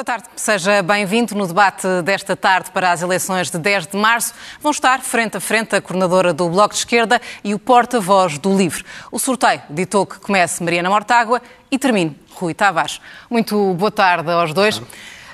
Boa tarde, seja bem-vindo no debate desta tarde para as eleições de 10 de março. Vão estar frente a frente a coordenadora do Bloco de Esquerda e o porta-voz do LIVRE. O sorteio ditou que comece Mariana Mortágua e termine Rui Tavares. Muito boa tarde aos dois.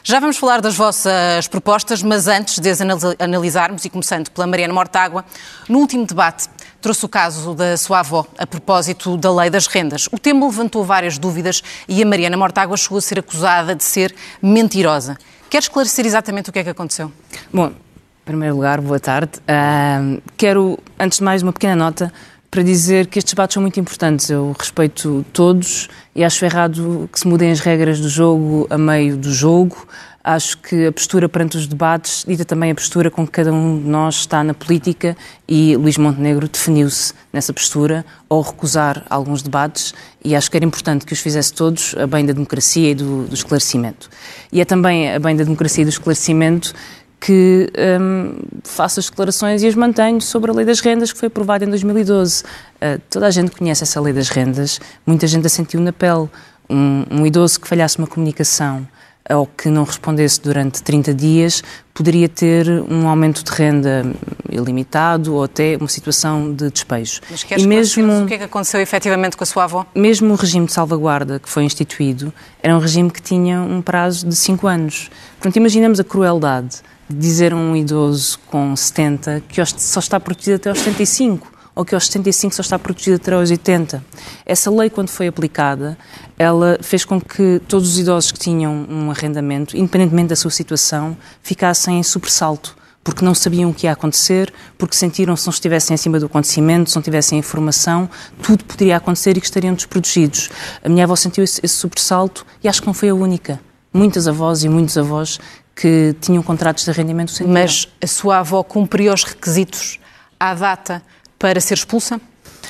Já vamos falar das vossas propostas, mas antes de as analisarmos, e começando pela Mariana Mortágua, no último debate trouxe o caso da sua avó a propósito da lei das rendas. O tema levantou várias dúvidas e a Mariana Mortágua chegou a ser acusada de ser mentirosa. Quer esclarecer exatamente o que é que aconteceu? Bom, em primeiro lugar, boa tarde. Uh, quero, antes de mais, uma pequena nota para dizer que estes debates são muito importantes. Eu respeito todos e acho errado que se mudem as regras do jogo a meio do jogo. Acho que a postura perante os debates dita também a postura com que cada um de nós está na política e Luís Montenegro definiu-se nessa postura ao recusar alguns debates e acho que era importante que os fizesse todos a bem da democracia e do, do esclarecimento. E é também a bem da democracia e do esclarecimento que um, faço as declarações e as mantenho sobre a Lei das Rendas, que foi aprovada em 2012. Uh, toda a gente conhece essa Lei das Rendas, muita gente a sentiu na pele. Um, um idoso que falhasse uma comunicação ou que não respondesse durante 30 dias poderia ter um aumento de renda ilimitado ou até uma situação de despejo. Mas queres e mesmo o que é que aconteceu efetivamente com a sua avó? Mesmo o regime de salvaguarda que foi instituído era um regime que tinha um prazo de 5 anos. Portanto, imaginemos a crueldade dizer a um idoso com 70 que só está protegido até aos 75 ou que aos 75 só está protegido até aos 80. Essa lei, quando foi aplicada, ela fez com que todos os idosos que tinham um arrendamento, independentemente da sua situação, ficassem em sobressalto, porque não sabiam o que ia acontecer, porque sentiram se não estivessem acima do acontecimento, se não tivessem informação, tudo poderia acontecer e que estariam desprotegidos. A minha avó sentiu esse, esse sobressalto e acho que não foi a única. Muitas avós e muitos avós que tinham contratos de arrendamento sem Mas a sua avó cumpriu os requisitos à data para ser expulsa?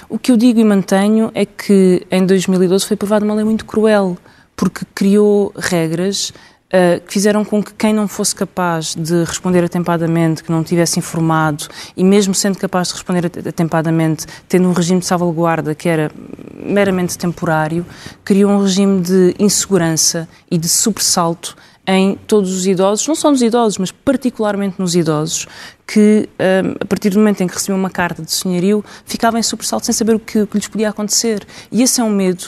O que eu digo e mantenho é que em 2012 foi aprovada uma lei muito cruel, porque criou regras uh, que fizeram com que quem não fosse capaz de responder atempadamente, que não tivesse informado, e mesmo sendo capaz de responder atempadamente, tendo um regime de salvaguarda que era meramente temporário, criou um regime de insegurança e de sobressalto em todos os idosos, não só nos idosos, mas particularmente nos idosos, que um, a partir do momento em que recebiam uma carta de senhorio, ficavam em sobressalto sem saber o que, o que lhes podia acontecer. E esse é um medo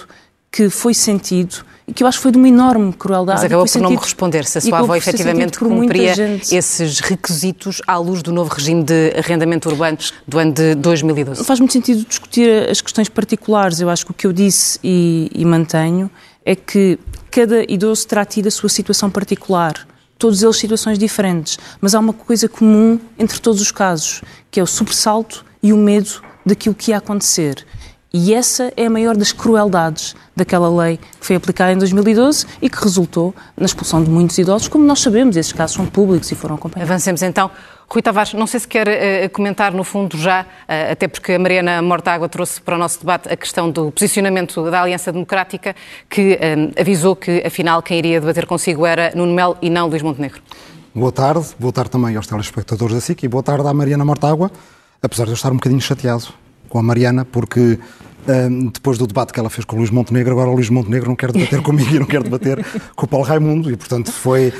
que foi sentido e que eu acho que foi de uma enorme crueldade. Mas acabou por não me responder se a sua avó efetivamente cumpria esses requisitos à luz do novo regime de arrendamento urbano do ano de 2012. Não faz muito sentido discutir as questões particulares. Eu acho que o que eu disse e, e mantenho é que cada idoso terá tido a sua situação particular, todos eles situações diferentes, mas há uma coisa comum entre todos os casos, que é o sobressalto e o medo daquilo que ia acontecer. E essa é a maior das crueldades daquela lei que foi aplicada em 2012 e que resultou na expulsão de muitos idosos, como nós sabemos, esses casos são públicos e foram acompanhados. Avancemos então. Rui Tavares, não sei se quer uh, comentar no fundo já, uh, até porque a Mariana Mortágua trouxe para o nosso debate a questão do posicionamento da Aliança Democrática, que um, avisou que afinal quem iria debater consigo era Nuno Melo e não Luís Montenegro. Boa tarde, boa tarde também aos telespectadores da SIC e boa tarde à Mariana Mortágua, apesar de eu estar um bocadinho chateado com a Mariana, porque um, depois do debate que ela fez com o Luís Montenegro, agora o Luís Montenegro não quer debater comigo e não quer debater com o Paulo Raimundo, e portanto foi,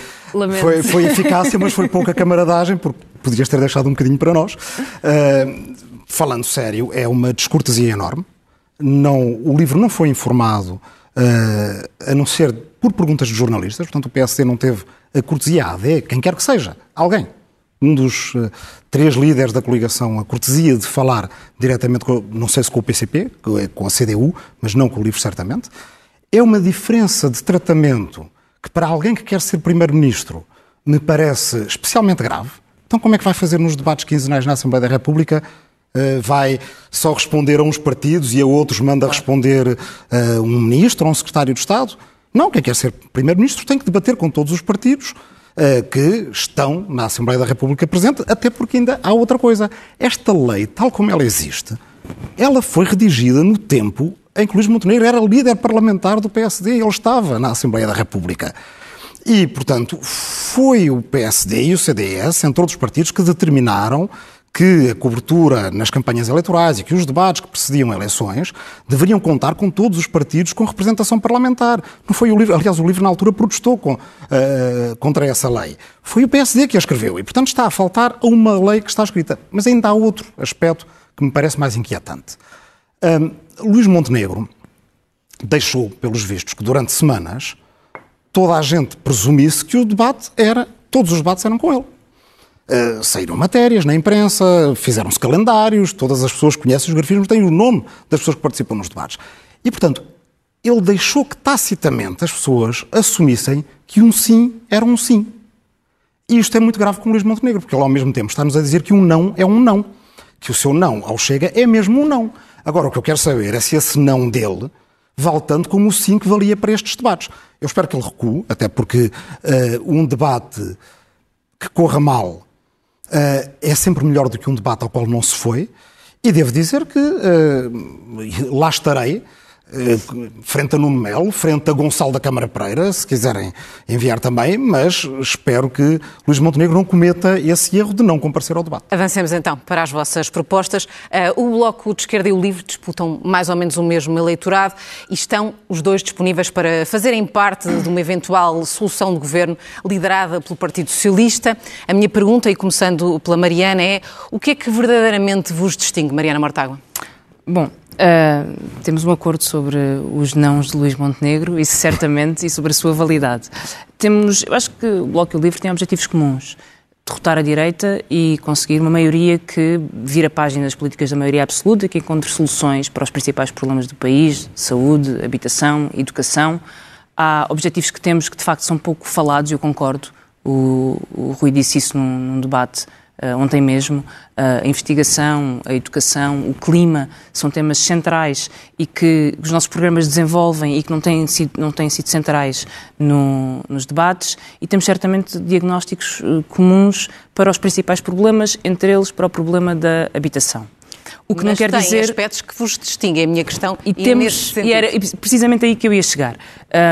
foi, foi, eficácia, mas foi pouca camaradagem, porque podias ter deixado um bocadinho para nós. Uh, falando sério, é uma descortesia enorme. Não, o livro não foi informado, uh, a não ser por perguntas de jornalistas, portanto o PSD não teve a cortesia, a AD, quem quer que seja, alguém, um dos uh, três líderes da coligação a cortesia de falar diretamente, com, não sei se com o PCP, com a CDU, mas não com o LIVRE, certamente, é uma diferença de tratamento que, para alguém que quer ser Primeiro-Ministro, me parece especialmente grave. Então, como é que vai fazer nos debates quinzenais na Assembleia da República? Uh, vai só responder a uns partidos e a outros manda responder uh, um ministro ou um secretário de Estado? Não, quem quer ser Primeiro-Ministro tem que debater com todos os partidos que estão na Assembleia da República presente, até porque ainda há outra coisa. Esta lei, tal como ela existe, ela foi redigida no tempo em que Luís Montenegro era líder parlamentar do PSD, ele estava na Assembleia da República. E, portanto, foi o PSD e o CDS, entre outros partidos, que determinaram que a cobertura nas campanhas eleitorais e que os debates que precediam eleições deveriam contar com todos os partidos com representação parlamentar. Não foi o livro, aliás, o livro na altura protestou com, uh, contra essa lei. Foi o PSD que a escreveu e, portanto, está a faltar a uma lei que está escrita. Mas ainda há outro aspecto que me parece mais inquietante. Um, Luís Montenegro deixou, pelos vistos, que durante semanas toda a gente presumisse que o debate era, todos os debates eram com ele. Uh, saíram matérias na imprensa, fizeram-se calendários, todas as pessoas conhecem os grafismos têm o nome das pessoas que participam nos debates. E, portanto, ele deixou que tacitamente as pessoas assumissem que um sim era um sim. E isto é muito grave com o Luís Montenegro, porque ele ao mesmo tempo está-nos a dizer que um não é um não. Que o seu não ao Chega é mesmo um não. Agora, o que eu quero saber é se esse não dele vale tanto como o sim que valia para estes debates. Eu espero que ele recue, até porque uh, um debate que corra mal uh, é sempre melhor do que um debate ao qual não se foi. E devo dizer que uh, lá estarei eh, frente a Nuno Melo, frente a Gonçalo da Câmara Pereira, se quiserem enviar também, mas espero que Luís Montenegro não cometa esse erro de não comparecer ao debate. Avancemos então para as vossas propostas. Uh, o Bloco de Esquerda e o Livre disputam mais ou menos o mesmo eleitorado e estão os dois disponíveis para fazerem parte de uma eventual solução de governo liderada pelo Partido Socialista. A minha pergunta, e começando pela Mariana, é o que é que verdadeiramente vos distingue, Mariana Mortágua? Bom, Uh, temos um acordo sobre os nãos de Luís Montenegro, isso certamente, e sobre a sua validade. Temos, eu acho que o Bloco e o Livre têm objetivos comuns. Derrotar a direita e conseguir uma maioria que vira páginas políticas da maioria absoluta, que encontre soluções para os principais problemas do país, saúde, habitação, educação. Há objetivos que temos que de facto são pouco falados, eu concordo. O, o Rui disse isso num, num debate ontem mesmo, uh, a investigação, a educação, o clima são temas centrais e que os nossos programas desenvolvem e que não têm sido, não têm sido centrais no, nos debates e temos certamente diagnósticos uh, comuns para os principais problemas, entre eles para o problema da habitação. O que Mas não quer tem dizer aspectos que vos distinguem, a minha questão. E, e temos e era precisamente aí que eu ia chegar.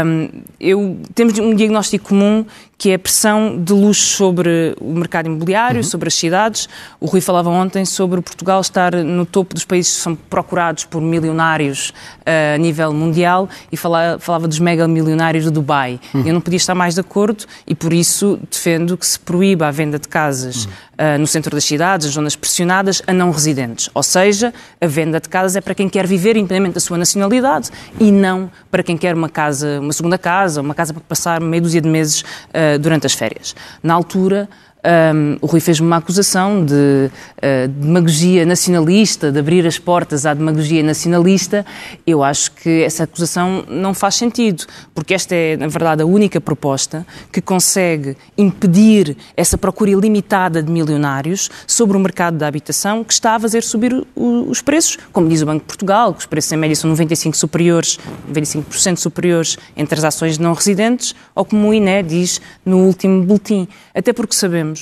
Um, eu temos um diagnóstico comum que é a pressão de luxo sobre o mercado imobiliário, uhum. sobre as cidades. O Rui falava ontem sobre Portugal estar no topo dos países que são procurados por milionários uh, a nível mundial e falava, falava dos mega milionários do Dubai. Uhum. Eu não podia estar mais de acordo e por isso defendo que se proíba a venda de casas uhum. uh, no centro das cidades, as zonas pressionadas, a não residentes. Ou seja, a venda de casas é para quem quer viver independente da sua nacionalidade e não para quem quer uma casa, uma segunda casa, uma casa para passar meia dúzia de meses uh, durante as férias. Na altura, um, o Rui fez-me uma acusação de uh, demagogia nacionalista, de abrir as portas à demagogia nacionalista. Eu acho que essa acusação não faz sentido, porque esta é, na verdade, a única proposta que consegue impedir essa procura ilimitada de milionários sobre o mercado da habitação que está a fazer subir o, os preços, como diz o Banco de Portugal, que os preços em média são 95 superiores, 95% superiores entre as ações não residentes, ou como o INE diz no último boletim. Até porque sabemos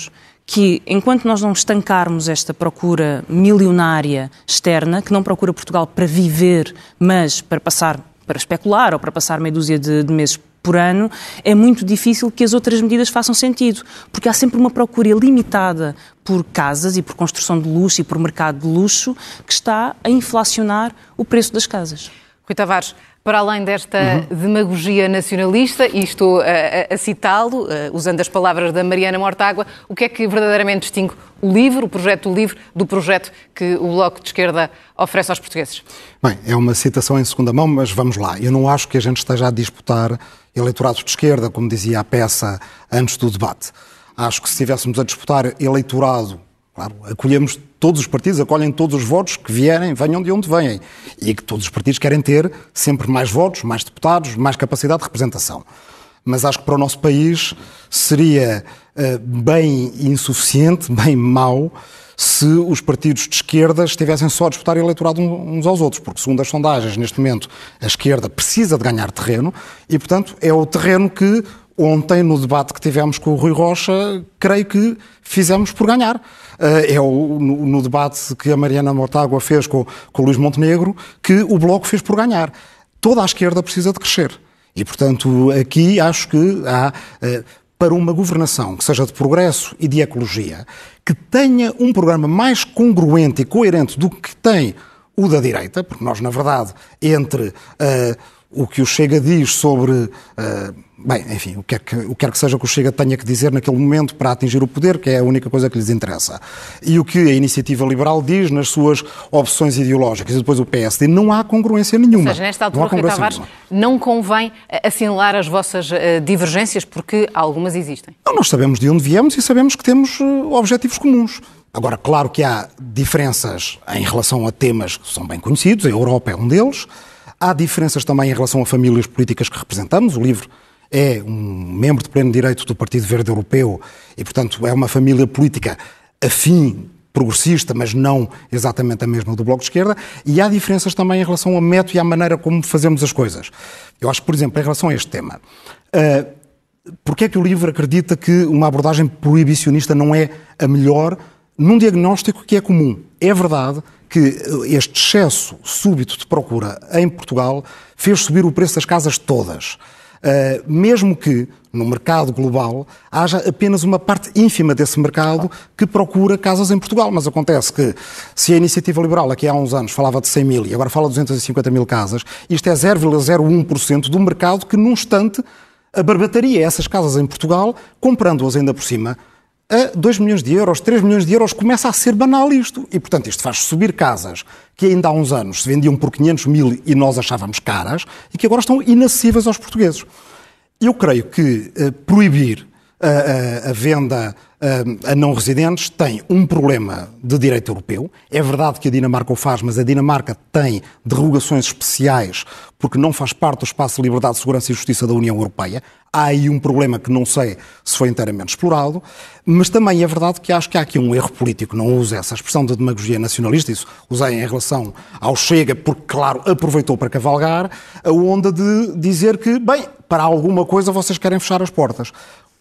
que enquanto nós não estancarmos esta procura milionária externa, que não procura Portugal para viver, mas para passar, para especular ou para passar meia dúzia de, de meses por ano, é muito difícil que as outras medidas façam sentido, porque há sempre uma procura limitada por casas e por construção de luxo e por mercado de luxo que está a inflacionar o preço das casas. Rui Tavares, para além desta uhum. demagogia nacionalista, e estou a, a, a citá-lo, uh, usando as palavras da Mariana Mortágua, o que é que verdadeiramente distingue o livro, o projeto do livro, do projeto que o Bloco de Esquerda oferece aos portugueses? Bem, é uma citação em segunda mão, mas vamos lá. Eu não acho que a gente esteja a disputar eleitorados de esquerda, como dizia a peça antes do debate. Acho que se estivéssemos a disputar eleitorado Claro, acolhemos todos os partidos, acolhem todos os votos que vierem, venham de onde vêm. E que todos os partidos querem ter sempre mais votos, mais deputados, mais capacidade de representação. Mas acho que para o nosso país seria uh, bem insuficiente, bem mau, se os partidos de esquerda estivessem só a disputar eleitorado uns aos outros, porque, segundo as sondagens, neste momento, a esquerda precisa de ganhar terreno e, portanto, é o terreno que ontem, no debate que tivemos com o Rui Rocha, creio que fizemos por ganhar. Eh, é o, no, no, debate que a Mariana Mortágua fez com, com o Luís Montenegro, que o Bloco fez por ganhar. Toda a esquerda precisa de crescer. E, portanto, aqui acho que há, eh, para uma governação que seja de progresso e de ecologia, que tenha um programa mais congruente e coerente do que tem o da direita, porque nós, na verdade, entre uh, o que o Chega diz sobre. Uh, bem, enfim, o que, é que, o que quer que seja que o Chega tenha que dizer naquele momento para atingir o poder, que é a única coisa que lhes interessa. E o que a iniciativa liberal diz nas suas opções ideológicas e depois o PSD, não há congruência nenhuma. Ou seja, nesta altura, Rui Tavares, não convém assinalar as vossas uh, divergências, porque algumas existem. Não, nós sabemos de onde viemos e sabemos que temos uh, objetivos comuns. Agora, claro que há diferenças em relação a temas que são bem conhecidos, a Europa é um deles. Há diferenças também em relação a famílias políticas que representamos. O livro é um membro de pleno direito do Partido Verde Europeu e, portanto, é uma família política afim, progressista, mas não exatamente a mesma do Bloco de Esquerda. E há diferenças também em relação ao método e à maneira como fazemos as coisas. Eu acho por exemplo, em relação a este tema, uh, porque é que o livro acredita que uma abordagem proibicionista não é a melhor num diagnóstico que é comum? É verdade que este excesso súbito de procura em Portugal fez subir o preço das casas todas. Uh, mesmo que no mercado global haja apenas uma parte ínfima desse mercado que procura casas em Portugal. Mas acontece que, se a iniciativa liberal aqui há uns anos falava de 100 mil e agora fala de 250 mil casas, isto é 0,01% do mercado que, num instante, abarbataria essas casas em Portugal, comprando-as ainda por cima a 2 milhões de euros, 3 milhões de euros, começa a ser banal isto. E, portanto, isto faz subir casas que ainda há uns anos se vendiam por 500 mil e nós achávamos caras e que agora estão inacessíveis aos portugueses. Eu creio que uh, proibir a, a, a venda a, a não residentes tem um problema de direito europeu. É verdade que a Dinamarca o faz, mas a Dinamarca tem derrogações especiais porque não faz parte do espaço de liberdade, segurança e justiça da União Europeia. Há aí um problema que não sei se foi inteiramente explorado, mas também é verdade que acho que há aqui um erro político. Não uso essa expressão de demagogia nacionalista, isso usei em relação ao Chega, porque, claro, aproveitou para cavalgar a onda de dizer que, bem, para alguma coisa vocês querem fechar as portas.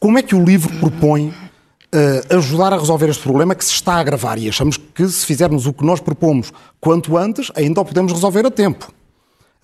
Como é que o livro propõe uh, ajudar a resolver este problema que se está a agravar? E achamos que se fizermos o que nós propomos quanto antes, ainda o podemos resolver a tempo.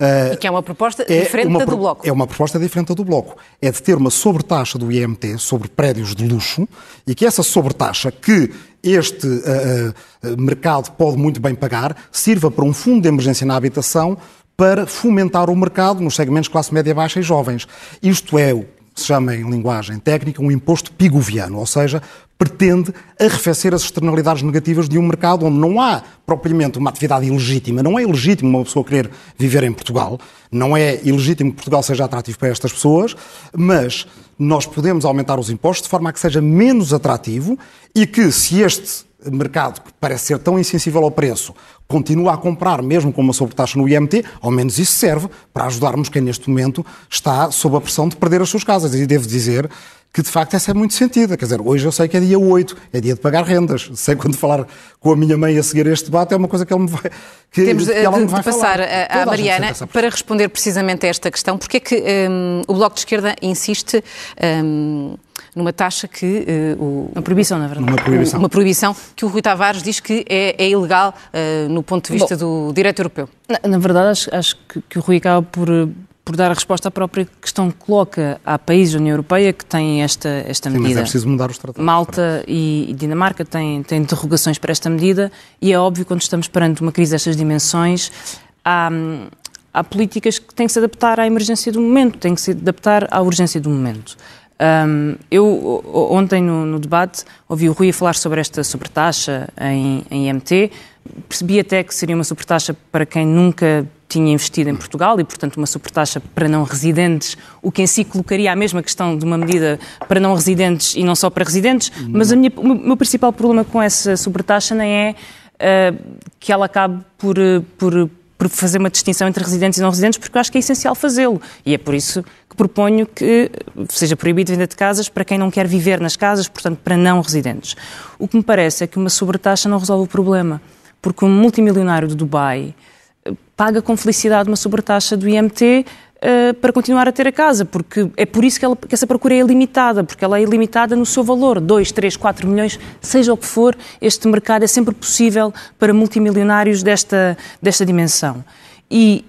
Uh, e que é uma proposta é diferente uma, da do Bloco. É uma proposta diferente da do Bloco. É de ter uma sobretaxa do IMT sobre prédios de luxo e que essa sobretaxa que este uh, mercado pode muito bem pagar sirva para um fundo de emergência na habitação para fomentar o mercado nos segmentos classe média baixa e jovens. Isto é se chama em linguagem técnica um imposto pigoviano, ou seja, pretende arrefecer as externalidades negativas de um mercado onde não há propriamente uma atividade ilegítima. Não é ilegítimo uma pessoa querer viver em Portugal, não é ilegítimo que Portugal seja atrativo para estas pessoas, mas nós podemos aumentar os impostos de forma a que seja menos atrativo e que, se este mercado que parece ser tão insensível ao preço continua a comprar, mesmo com uma sobretaxa no IMT, ao menos isso serve para ajudarmos quem neste momento está sob a pressão de perder as suas casas. E devo dizer que de facto essa é muito sentida. Quer dizer, hoje eu sei que é dia 8, é dia de pagar rendas. Sei quando falar com a minha mãe a seguir este debate, é uma coisa que ele me vai. Que, Temos de, de, de passar à Mariana para responder precisamente a esta questão. Porque é que um, o Bloco de Esquerda insiste. Um, numa taxa que uh, o, uma proibição, na verdade, uma proibição. uma proibição que o Rui Tavares diz que é, é ilegal uh, no ponto de vista Bom, do direito europeu. Na, na verdade, acho, acho que, que, o Rui acaba por por dar a resposta à própria questão que coloca. Há países da União Europeia que têm esta, esta Sim, medida. Mas é preciso mudar os tratados. Malta e, Dinamarca têm, têm derrogações para esta medida e é óbvio, quando estamos perante uma crise destas dimensões, há, há políticas que têm que se adaptar à emergência do momento, têm que se adaptar à urgência do momento. Um, eu, ontem no, no, debate, ouvi o Rui falar sobre esta sobretaxa em, em IMT. Percebi até que seria uma sobretaxa para quem nunca tinha investido em Portugal e, portanto, uma supertaxa para não residentes, o que em si colocaria a mesma questão de uma medida para não residentes e não só para residentes. Mas minha, o meu principal problema com essa supertaxa nem é uh, que ela acabe por, por, por fazer uma distinção entre residentes e não residentes, porque eu acho que é essencial fazê-lo. E é por isso que proponho que seja proibido venda de casas para quem não quer viver nas casas, portanto, para não residentes. O que me parece é que uma sobretaxa não resolve o problema, porque um multimilionário de Dubai paga com felicidade uma sobretaxa do IMT eh, para continuar a ter a casa, porque é por isso que, ela, que, essa procura é ilimitada, porque ela é ilimitada no seu valor, 2, 3, 4 milhões, seja o que for, este mercado é sempre possível para multimilionários desta, desta dimensão. E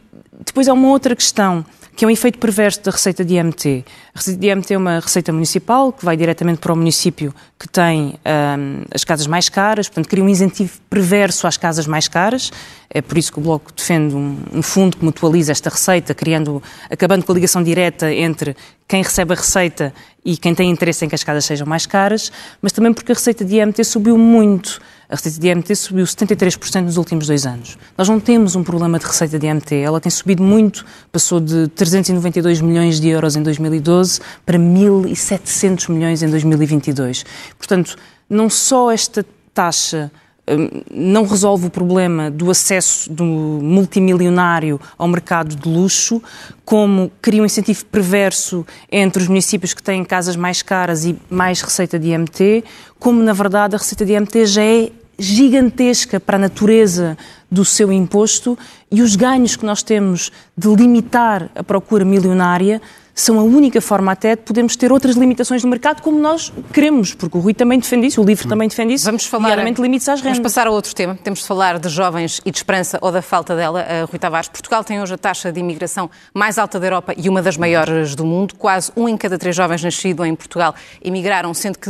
depois há uma outra questão que é um efeito perverso da receita de IMT. A receita de IMT é uma receita municipal que vai diretamente para o município que tem um, as casas mais caras, portanto, cria um incentivo perverso às casas mais caras. É por isso que o Bloco defende um, um fundo que mutualiza esta receita, criando, acabando com a ligação direta entre quem recebe a receita e quem tem interesse em que as casas sejam mais caras, mas também porque a receita de IMT subiu muito. A receita de IMT subiu 73% nos últimos dois anos. Nós não temos um problema de receita de IMT, ela tem subido muito, passou de 392 milhões de euros em 2012 para 1.700 milhões em 2022. Portanto, não só esta taxa hum, não resolve o problema do acesso do multimilionário ao mercado de luxo, como cria um incentivo perverso entre os municípios que têm casas mais caras e mais receita de IMT, como na verdade a receita de IMT já é gigantesca para a natureza do seu imposto e os ganhos que nós temos de limitar a procura milionária são a única forma até de podermos ter outras limitações no mercado como nós queremos, porque o Rui também defende isso, o livro também defende isso, vamos falar, limites às rendas. Vamos passar a outro tema, temos de falar de jovens e de esperança ou da falta dela. Uh, Rui Tavares, Portugal tem hoje a taxa de imigração mais alta da Europa e uma das maiores do mundo. Quase um em cada três jovens nascidos em Portugal emigraram, sendo que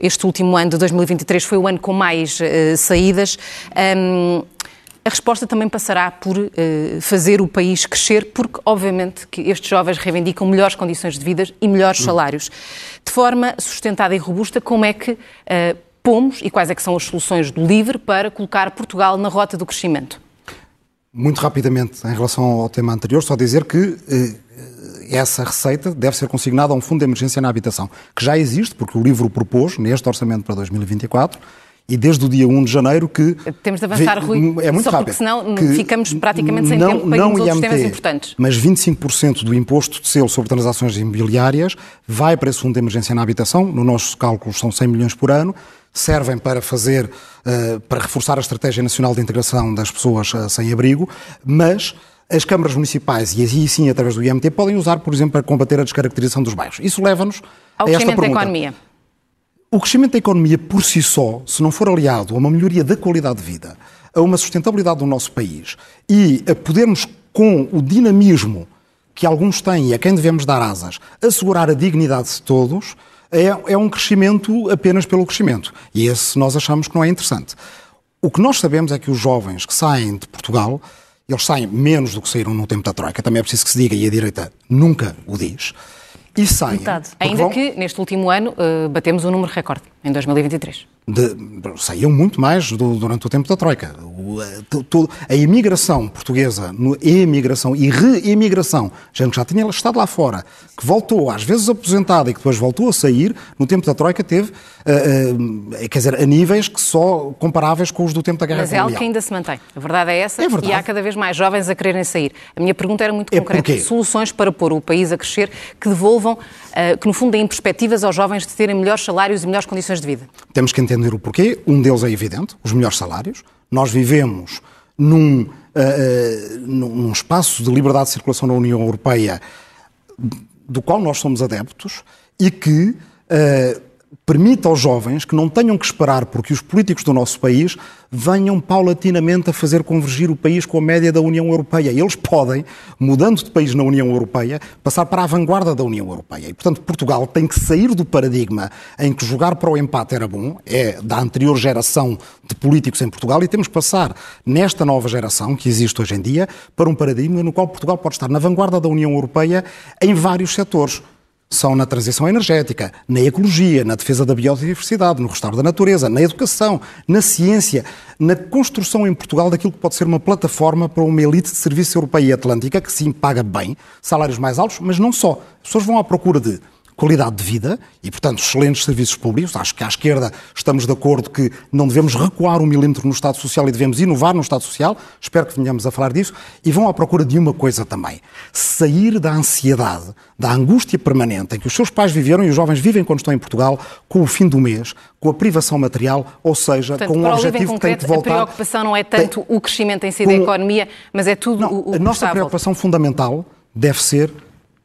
este último ano de 2023 foi o ano com mais uh, saídas. Um, a resposta também passará por uh, fazer o país crescer, porque, obviamente, que estes jovens reivindicam melhores condições de vida e melhores salários. De forma sustentada e robusta, como é que uh, pomos e quais é que são as soluções do LIVRE para colocar Portugal na rota do crescimento? Muito rapidamente, em relação ao tema anterior, só dizer que uh, essa receita deve ser consignada a um fundo de emergência na habitação, que já existe, porque o livro propôs, neste orçamento para 2024, e desde o dia 1 de janeiro que... Temos de avançar, Rui, é muito só rápido, porque senão ficamos praticamente sem não, tempo para não irmos outros temas importantes. Mas 25% do imposto de selo sobre transações imobiliárias vai para esse fundo de emergência na habitação, no nosso cálculo são 100 milhões por ano, servem para fazer, uh, para reforçar a Estratégia Nacional de Integração das Pessoas uh, Sem Abrigo, mas as câmaras municipais, e aí sim através do IMT, podem usar, por exemplo, para combater a descaracterização dos bairros. Isso leva-nos a esta pergunta. da economia. O crescimento da economia por si só, se não for aliado a uma melhoria da qualidade de vida, a uma sustentabilidade do nosso país e a podermos, com o dinamismo que alguns têm e a quem devemos dar asas, assegurar a dignidade de todos, é, é um crescimento apenas pelo crescimento. E esse nós achamos que não é interessante. O que nós sabemos é que os jovens que saem de Portugal, eles saem menos do que saíram no tempo da Troika, também é preciso que se diga, e a direita nunca o diz e saem. Ainda vão... que neste último ano uh, batemos um número recorde, em 2023 de, saíam muito mais do, durante o tempo da Troika. O, a, to, a, imigração portuguesa, no, imigração e reimigração, gente que já tinha estado lá fora, que voltou, às vezes aposentada e que depois voltou a sair, no tempo da Troika teve, quer dizer, a níveis que só comparáveis com os do tempo da Guerra Mas é algo que ainda se mantém. A verdade é essa. É verdade. E há cada vez mais jovens a quererem sair. A minha pergunta era muito é concreta. É Soluções para pôr o país a crescer que devolvam, uh, que no fundo deem perspectivas aos jovens de terem melhores salários e melhores condições de vida. Temos que entender entender o porquê. Um deles é evidente, os melhores salários. Nós vivemos num, uh, num espaço de liberdade de circulação na União Europeia do qual nós somos adeptos e que uh, permita aos jovens que não tenham que esperar porque os políticos do nosso país venham paulatinamente a fazer convergir o país com a média da União Europeia. Eles podem, mudando de país na União Europeia, passar para a vanguarda da União Europeia. E, portanto, Portugal tem que sair do paradigma em que jogar para o empate era bom, é da anterior geração de políticos em Portugal, e temos que passar nesta nova geração que existe hoje em dia para um paradigma no qual Portugal pode estar na vanguarda da União Europeia em vários setores são na transição energética, na ecologia, na defesa da biodiversidade, no restauro da natureza, na educação, na ciência, na construção em Portugal daquilo que pode ser uma plataforma para uma elite de serviço europeia e atlântica que sim paga bem, salários mais altos, mas não só. As pessoas vão à procura de qualidade de vida e, portanto, excelentes serviços públicos. Acho que à esquerda estamos de acordo que não devemos recuar um milímetro no Estado Social e devemos inovar no Estado Social. Espero que venhamos a falar disso. E vão à procura de uma coisa também: sair da ansiedade, da angústia permanente em que os seus pais viveram e os jovens vivem quando estão em Portugal, com o fim do mês, com a privação material, ou seja, Portanto, com um objetivo que tem que voltar. A preocupação não é tanto tem... o crescimento em si com... da economia, mas é tudo não, o, o A nossa preocupação fundamental deve ser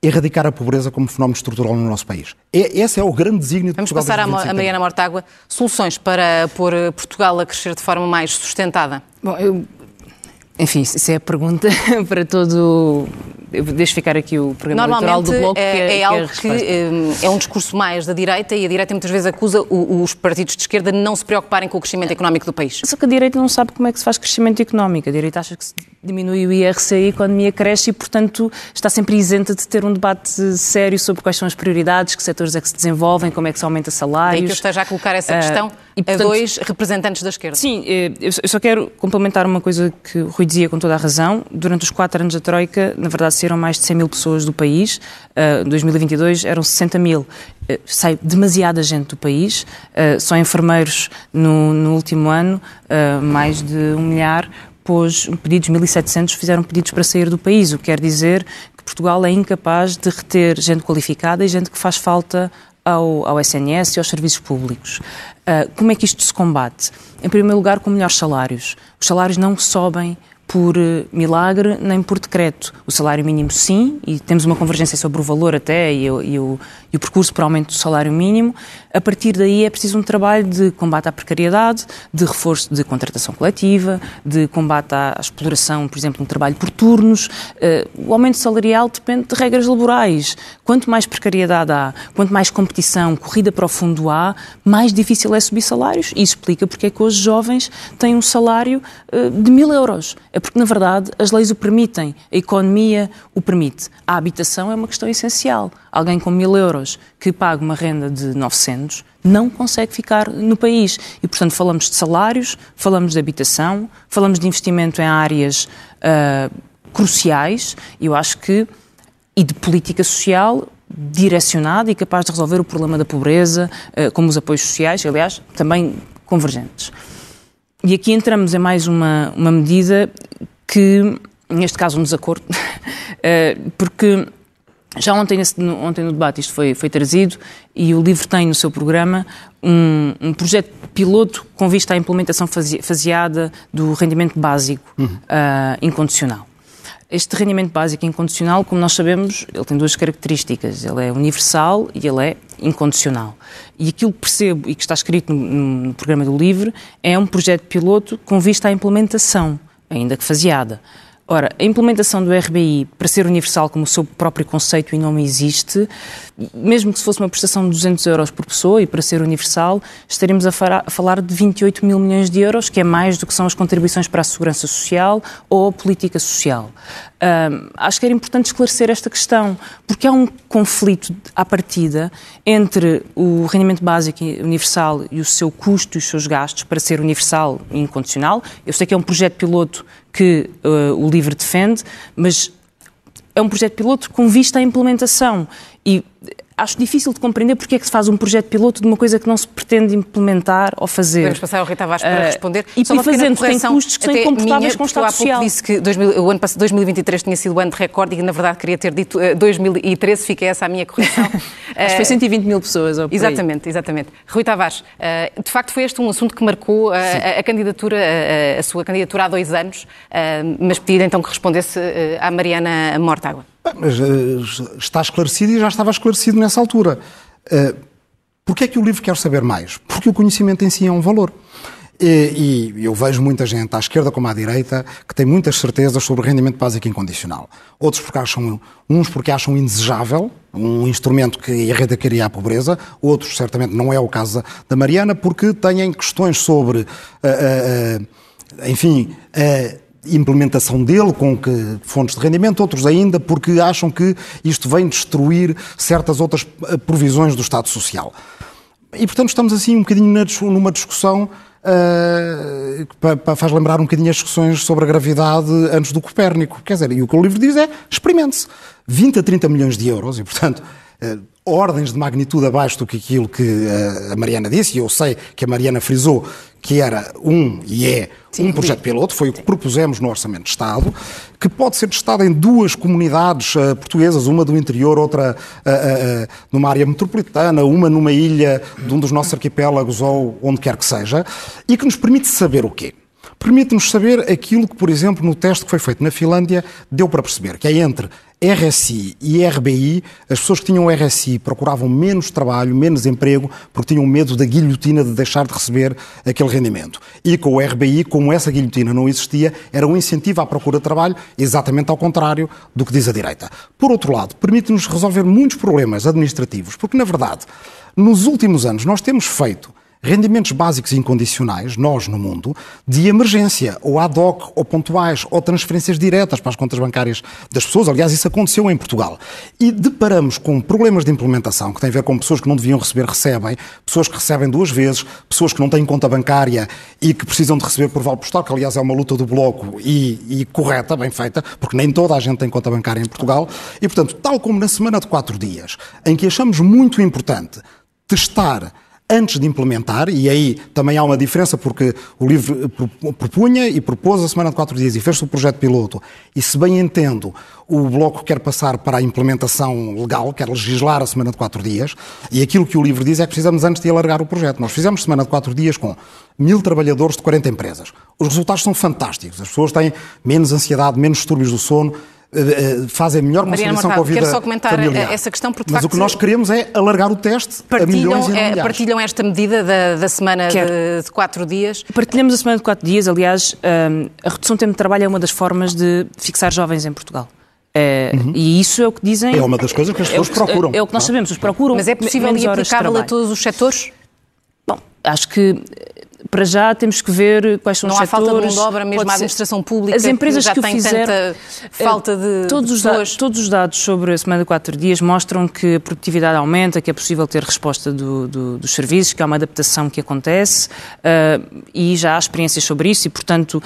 erradicar a pobreza como fenómeno estrutural no nosso país. É, esse é o grande desígnio de Vamos Portugal. Vamos passar a, a Mariana Mortágua. Soluções para pôr Portugal a crescer de forma mais sustentada? Bom, eu... Enfim, isso é a pergunta para todo deixo ficar aqui o programa eleitoral do Bloco, é, que é, é que algo é que é um discurso mais da direita e a direita muitas vezes acusa os partidos de esquerda de não se preocuparem com o crescimento económico do país. Só que a direita não sabe como é que se faz crescimento económico. A direita acha que se diminui o IRC, a economia cresce e, portanto, está sempre isenta de ter um debate sério sobre quais são as prioridades, que setores é que se desenvolvem, como é que se aumenta salários. É que eu esteja a colocar essa questão uh, e, portanto, a dois representantes da esquerda. Sim, eh, eu só quero complementar uma coisa que o Rui dizia com toda a razão. Durante os quatro anos da Troika, na verdade, saíram mais de 100 mil pessoas do país. Uh, em 2022 eram 60 mil. Uh, sai demasiada gente do país. Uh, só enfermeiros no, no último ano, mais de um milhar, pôs pedidos, 1.700 fizeram pedidos para sair do país, o que quer dizer que Portugal é incapaz de reter gente qualificada e gente que faz falta ao, ao SNS e aos serviços públicos. Uh, como é que isto se combate? Em primeiro lugar, com melhores salários. Os salários não sobem por eh, milagre nem por decreto. O salário mínimo, sim, e temos uma convergência sobre o valor até e, e, o, e o percurso para o aumento do salário mínimo. A partir daí é preciso um trabalho de combate à precariedade, de reforço de contratação coletiva, de combate à exploração, por exemplo, no trabalho por turnos. Uh, o aumento salarial depende de regras laborais. Quanto mais precariedade há, quanto mais competição, corrida para o fundo há, mais difícil é subir salários. E isso explica porque é que hoje jovens têm um salário uh, de mil euros é porque, na verdade, as leis o permitem, a economia o permite. A habitação é uma questão essencial. Alguém com mil euros que paga uma renda de 900 não consegue ficar no país. E, portanto, falamos de salários, falamos de habitação, falamos de investimento em áreas uh, cruciais, e eu acho que, e de política social direcionada e capaz de resolver o problema da pobreza, uh, como os apoios sociais, aliás, também convergentes. E aqui entramos em mais uma, uma medida que, neste caso, um desacordo, eh, porque já ontem, ontem no debate isto foi, foi trazido e o LIVRE tem no seu programa um, um projeto piloto com vista à implementação faseada do rendimento básico uhum. uh, incondicional. Este rendimento básico incondicional, como nós sabemos, ele tem duas características. Ele é universal e ele é incondicional. E aquilo que percebo e que está escrito no, no programa do LIVRE é um projeto piloto com vista à implementação, ainda que faseada. Ora, a implementação do RBI para ser universal como o seu próprio conceito e nome existe, mesmo que se fosse uma prestação de 200 euros por pessoa e para ser universal, estaríamos a, falar de 28 mil milhões de euros, que é mais do que são as contribuições para a segurança social ou a política social. Acho que era importante esclarecer esta questão, porque há um conflito à partida entre o rendimento básico universal e o seu custo e os seus gastos para ser universal e incondicional. Eu sei que é um projeto piloto que uh, o LIVRE defende, mas é um projeto piloto com vista à implementação. E acho difícil de compreender porque é que se faz um projeto piloto de uma coisa que não se pretende implementar ou fazer. Podemos passar ao Rita Vaz para uh, responder. E Só fazendo, tem custos que são incomportáveis com o Estado Social. disse que 2000, o ano passado, 2023 tinha sido o ano de recorde e na verdade queria ter dito uh, 2013, fica essa a minha correção. Acho que foi 120 mil pessoas. Ou exatamente, exatamente. Rui Tavares, uh, de facto foi este um assunto que marcou uh, a, a, candidatura, a, a, sua candidatura há dois anos, mas pedi então que respondesse à Mariana Mortágua. Mas está esclarecido e já estava esclarecido nessa altura. Uh, Porquê é que o livro quer saber mais? Porque o conhecimento em si é um valor. E, e, eu vejo muita gente, à esquerda como à direita, que tem muitas certezas sobre o rendimento básico incondicional. Outros porque acham, uns porque acham indesejável, um instrumento que erradicaria a pobreza, outros certamente não é o caso da Mariana, porque têm questões sobre, uh, uh, uh, enfim, implementação dele com que, fontes de rendimento, outros ainda porque acham que isto vem destruir certas outras eh, provisões do Estado Social. E, portanto, estamos assim um bocadinho numa discussão uh, que faz lembrar um bocadinho as discussões sobre a gravidade antes do Copérnico. Quer dizer, e o que o livro diz é, experimente-se. 20 a 30 milhões de euros, e, portanto, ordens de magnitude abaixo do que aquilo que uh, a Mariana disse, e eu sei que a Mariana frisou que era um e é Sim, um projeto piloto, foi o que propusemos no Orçamento de Estado, que pode ser testado em duas comunidades uh, portuguesas, uma do interior, outra uh, uh, numa área metropolitana, uma numa ilha de um dos nossos arquipélagos ou onde quer que seja, e que nos permite saber o quê? Permite-nos saber aquilo que, por exemplo, no teste que foi feito na Finlândia, deu para perceber, que é entre RSI e RBI, as pessoas que tinham RSI procuravam menos trabalho, menos emprego, porque tinham medo da guilhotina de deixar de receber aquele rendimento. E com o RBI, como essa guilhotina não existia, era um incentivo à procura de trabalho, exatamente ao contrário do que diz a direita. Por outro lado, permite-nos resolver muitos problemas administrativos, porque, na verdade, nos últimos anos nós temos feito rendimentos básicos e incondicionais, nós no mundo, de emergência, ou ad hoc, ou pontuais, ou transferências diretas para as contas bancárias das pessoas. Aliás, isso aconteceu em Portugal. E deparamos com problemas de implementação, que têm a ver com pessoas que não deviam receber, recebem, pessoas que recebem duas vezes, pessoas que não têm conta bancária e que precisam de receber por vale postal, que aliás é uma luta do Bloco e, e correta, bem feita, porque nem toda a gente tem conta bancária em Portugal. E, portanto, tal como na semana de quatro dias, em que achamos muito importante testar antes de implementar, e aí também há uma diferença porque o livro propunha e propôs a semana de quatro dias e fez-se o projeto piloto, e se bem entendo, o Bloco quer passar para a implementação legal, quer legislar a semana de quatro dias, e aquilo que o livro diz é que precisamos antes de alargar o projeto. Nós fizemos semana de quatro dias com mil trabalhadores de 40 empresas. Os resultados são fantásticos. As pessoas têm menos ansiedade, menos distúrbios do sono, fazem melhor conciliação com a vida quero só comentar familiar. essa questão porque Mas o que nós queremos é alargar o teste partilham, a milhões e não é, Partilham esta medida da, da semana de, de, quatro dias? Partilhamos a semana de quatro dias. Aliás, hum, a redução do tempo de trabalho é uma das formas de fixar jovens em Portugal. É, uhum. E isso é o que dizem. É uma das coisas que as pessoas é, procuram. É, é, o que nós sabemos, os procuram. Mas é possível e aplicável a todos os setores? Bom, acho que para já temos que ver quais são não os setores. Não há falta de mão de obra, mesmo a administração pública As empresas que já que o tem fizeram, tanta falta de todos os, pessoas. todos os dados sobre a semana de quatro dias mostram que a produtividade aumenta, que é possível ter resposta do, do, dos serviços, que há uma adaptação que acontece uh, e já há experiências sobre isso e, portanto,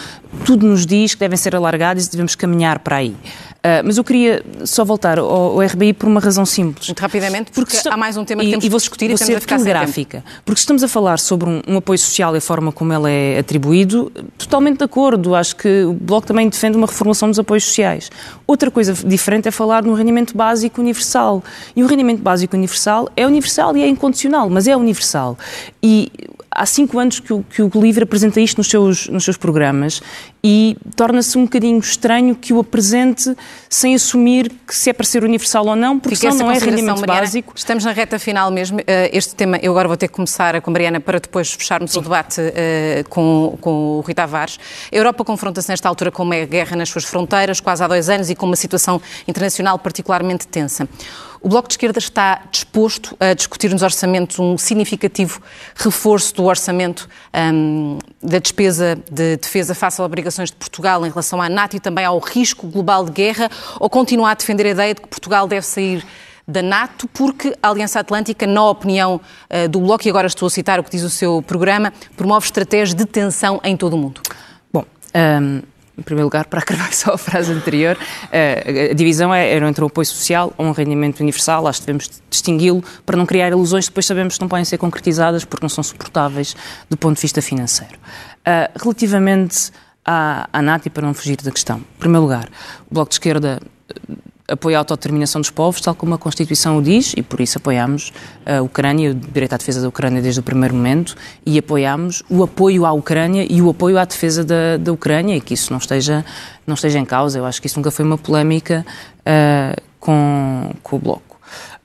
tudo nos diz que devem ser alargados e devemos caminhar para aí. Uh, mas eu queria só voltar ao, ao, RBI por uma razão simples. Muito rapidamente, porque, porque há mais um tema que e, temos e vou, que discutir vou e temos a ficar gráfica, Porque estamos a falar sobre um, um, apoio social e forma como ele é atribuído, totalmente de acordo. Acho que o Bloco também defende uma reformulação dos apoios sociais. Outra coisa diferente é falar um rendimento básico universal. E o rendimento básico universal é universal e é incondicional, mas é universal. E há cinco anos que o, que o Livre apresenta isto nos seus, nos seus programas e torna-se um bocadinho estranho que o apresente sem assumir que se é para ser universal ou não, porque senão não é rendimento Mariana, básico. Estamos na reta final mesmo. Eh, este tema, eu agora vou ter que começar com a Mariana para depois fecharmos Sim. o debate uh, com, com o Rui Tavares. A Europa confronta-se nesta altura com uma guerra nas suas fronteiras, quase há dois anos, e com uma situação internacional particularmente tensa. O Bloco de Esquerda está disposto a discutir nos orçamentos um significativo reforço do orçamento um, da despesa de defesa face às de Portugal em relação à NATO e também ao risco global de guerra, ou continuar a defender a ideia de que Portugal deve sair da NATO, porque a Aliança Atlântica, na opinião uh, do Bloco, e agora estou a citar o que diz o seu programa, promove estratégias de tensão em todo o mundo? Bom, um em primeiro lugar, para acabar só a frase anterior, a divisão é, era entre o apoio social ou um rendimento universal, acho que devemos distingui-lo para não criar ilusões que depois sabemos que não podem ser concretizadas porque não são suportáveis do ponto de vista financeiro. Relativamente à, à NATO, e para não fugir da questão, em primeiro lugar, o Bloco de Esquerda apoia a autodeterminação dos povos, tal como a Constituição o diz, e por isso apoiamos a Ucrânia, o direito à defesa da Ucrânia desde o primeiro momento, e apoiamos o apoio à Ucrânia e o apoio à defesa da, da Ucrânia, e que isso não esteja, não esteja em causa. Eu acho que isso nunca foi uma polémica uh, com, com o Bloco.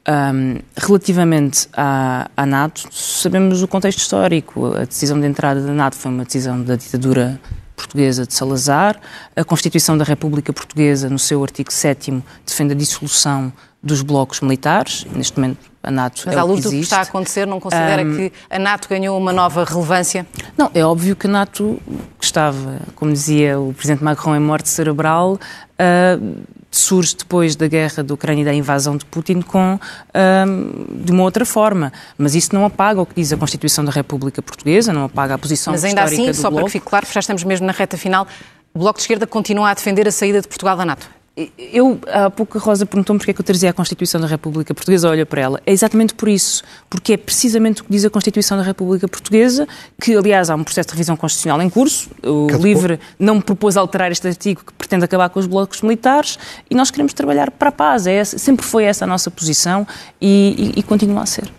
Um, relativamente à, à, NATO, sabemos o contexto histórico. A decisão de entrada da NATO foi uma decisão da ditadura portuguesa de Salazar. A Constituição da República Portuguesa, no seu artigo 7 defende a dissolução dos blocos militares. Neste momento, a NATO Mas é à luz do que está a acontecer, não considera um, que a NATO ganhou uma nova relevância? Não, é óbvio que a NATO estava, como dizia o Presidente Macron, em morte cerebral, uh, surge depois da guerra da Ucrânia e da invasão de Putin com, uh, de uma outra forma. Mas isso não apaga o que diz a Constituição da República Portuguesa, não apaga a posição Mas ainda assim, só bloco. para que fique claro, já estamos mesmo na reta final, o Bloco de Esquerda continua a defender a saída de Portugal da NATO? Eu, há pouco a Rosa perguntou-me porque é que eu trazia a Constituição da República Portuguesa, olha para ela. É exatamente por isso, porque é precisamente o que diz a Constituição da República Portuguesa, que aliás há um processo de revisão constitucional em curso, o que LIVRE não propôs alterar este artigo que pretende acabar com os blocos militares e nós queremos trabalhar para a paz, é essa, sempre foi essa a nossa posição e, e, e continua a ser.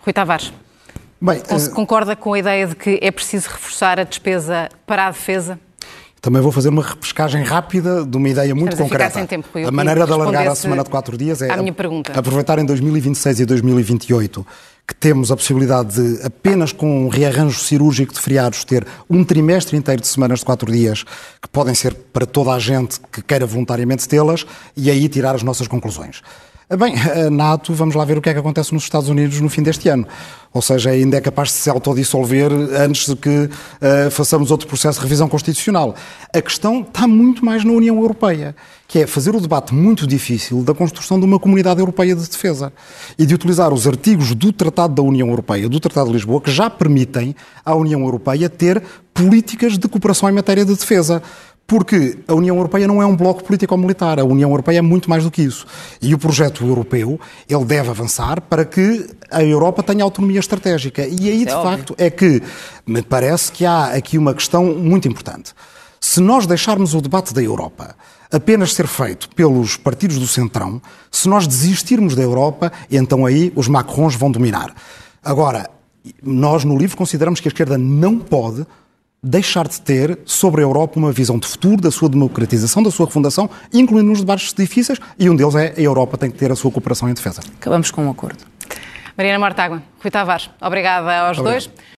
Rui Tavares. Bem, uh... concorda com a ideia de que é preciso reforçar a despesa para a defesa? Também vou fazer uma repescagem rápida de uma ideia muito Estamos concreta. A, sem tempo, a maneira de alargar a semana de quatro dias é aproveitar em 2026 e 2028 que temos a possibilidade de, apenas com um rearranjo cirúrgico de feriados, ter um trimestre inteiro de semanas de quatro dias, que podem ser para toda a gente que queira voluntariamente tê-las, e aí tirar as nossas conclusões. Bem, a NATO, vamos lá ver o que é que acontece nos Estados Unidos no fim deste ano. Ou seja, ainda é capaz de se autodissolver antes de que uh, façamos outro processo de revisão constitucional. A questão está muito mais na União Europeia, que é fazer o debate muito difícil da construção de uma comunidade europeia de defesa e de utilizar os artigos do Tratado da União Europeia, do Tratado de Lisboa, que já permitem à União Europeia ter políticas de cooperação em matéria de defesa. Porque a União Europeia não é um bloco político-militar, a União Europeia é muito mais do que isso. E o projeto europeu, ele deve avançar para que a Europa tenha autonomia estratégica. E aí, de é facto, óbvio. é que me parece que há aqui uma questão muito importante. Se nós deixarmos o debate da Europa apenas ser feito pelos partidos do Centrão, se nós desistirmos da Europa, então aí os Macrons vão dominar. Agora, nós no livro consideramos que a esquerda não pode deixar de ter sobre a Europa uma visão de futuro, da sua democratização, da sua refundação, incluindo nos debates difíceis, e um deles é a Europa tem que ter a sua cooperação em defesa. Acabamos com um acordo. Mariana Mortágua, Rui Tavares, obrigada aos Obrigado. dois.